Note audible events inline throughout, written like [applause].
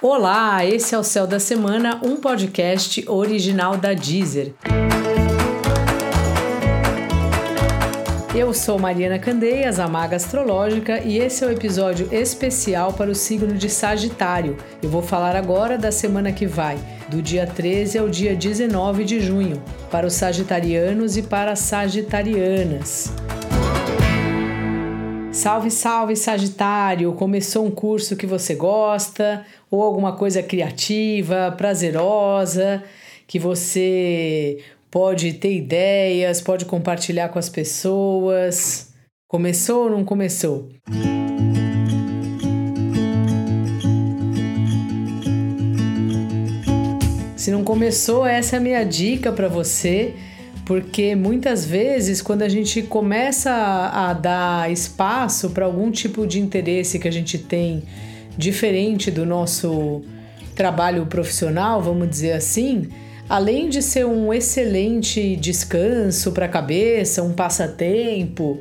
Olá, esse é o Céu da Semana, um podcast original da Deezer. Eu sou Mariana Candeias, a Maga Astrológica, e esse é o um episódio especial para o signo de Sagitário. Eu vou falar agora da semana que vai, do dia 13 ao dia 19 de junho, para os sagitarianos e para as sagitarianas. Salve, salve, Sagitário! Começou um curso que você gosta ou alguma coisa criativa, prazerosa, que você pode ter ideias, pode compartilhar com as pessoas. Começou ou não começou? Se não começou, essa é a minha dica para você porque muitas vezes quando a gente começa a, dar espaço para algum tipo de interesse que a gente tem diferente do nosso trabalho profissional, vamos dizer assim, além de ser um excelente descanso para a cabeça, um passatempo,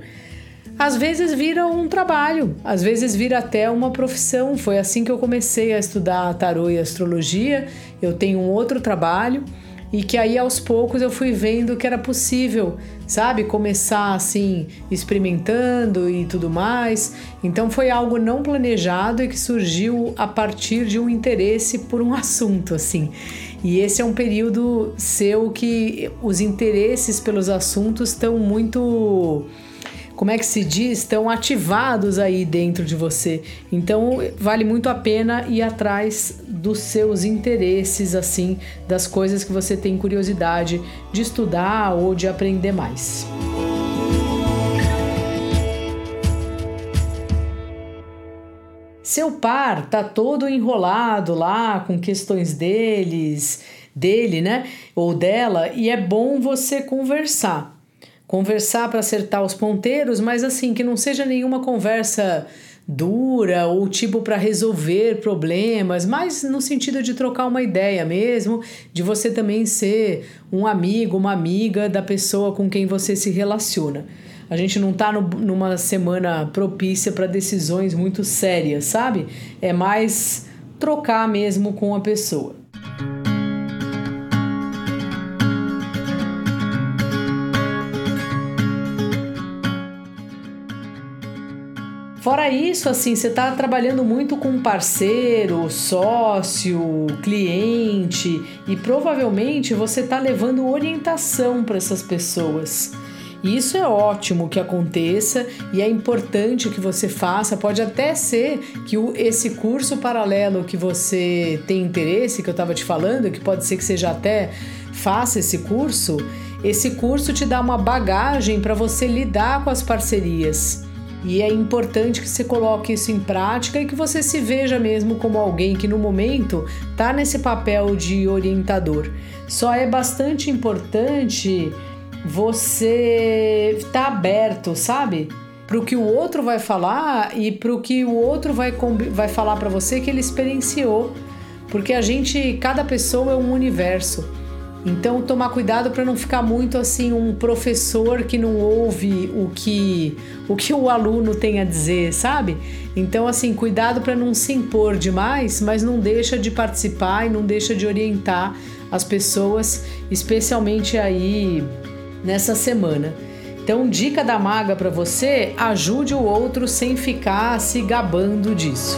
às vezes vira um trabalho, às vezes vira até uma profissão. Foi assim que eu comecei a estudar tarô e astrologia. Eu tenho um outro trabalho e que aí aos poucos eu fui vendo que era possível, sabe, começar assim experimentando e tudo mais. Então foi algo não planejado e que surgiu a partir de um interesse por um [laughs] assunto assim. E esse é um período seu que os interesses pelos assuntos estão muito como é que se diz, estão ativados aí dentro de você. Então vale muito a pena ir atrás dos seus interesses, assim, das coisas que você tem curiosidade de estudar ou de aprender mais. Seu par tá todo enrolado lá com questões deles, dele, né? Ou dela, e é bom você conversar conversar para acertar os ponteiros, mas assim, que não seja nenhuma conversa dura ou tipo para resolver problemas, mas no sentido de trocar uma ideia mesmo, de você também ser um amigo, uma amiga da pessoa com quem você se relaciona. A gente não tá no, numa semana propícia para decisões muito sérias, sabe? É mais trocar mesmo com a pessoa. Fora isso, assim, você está trabalhando muito com parceiro, sócio, cliente e provavelmente você está levando orientação para essas pessoas. E isso é ótimo que aconteça e é importante que você faça. Pode até ser que o, esse curso paralelo que você tem interesse, que eu estava te falando, que pode ser que seja até faça esse curso, esse curso te dá uma bagagem para você lidar com as parcerias. E é importante que você coloque isso em prática e que você se veja mesmo como alguém que no momento está nesse papel de orientador. Só é bastante importante você estar tá aberto, sabe? Para o que o outro vai falar e para o que o outro vai, vai falar para você que ele experienciou. Porque a gente, cada pessoa é um universo. Então, tomar cuidado para não ficar muito assim um professor que não ouve o que o que o aluno tem a dizer, sabe? Então, assim, cuidado para não se impor demais, mas não deixa de participar e não deixa de orientar as pessoas, especialmente aí nessa semana. Então, dica da maga para você: ajude o outro sem ficar se gabando disso.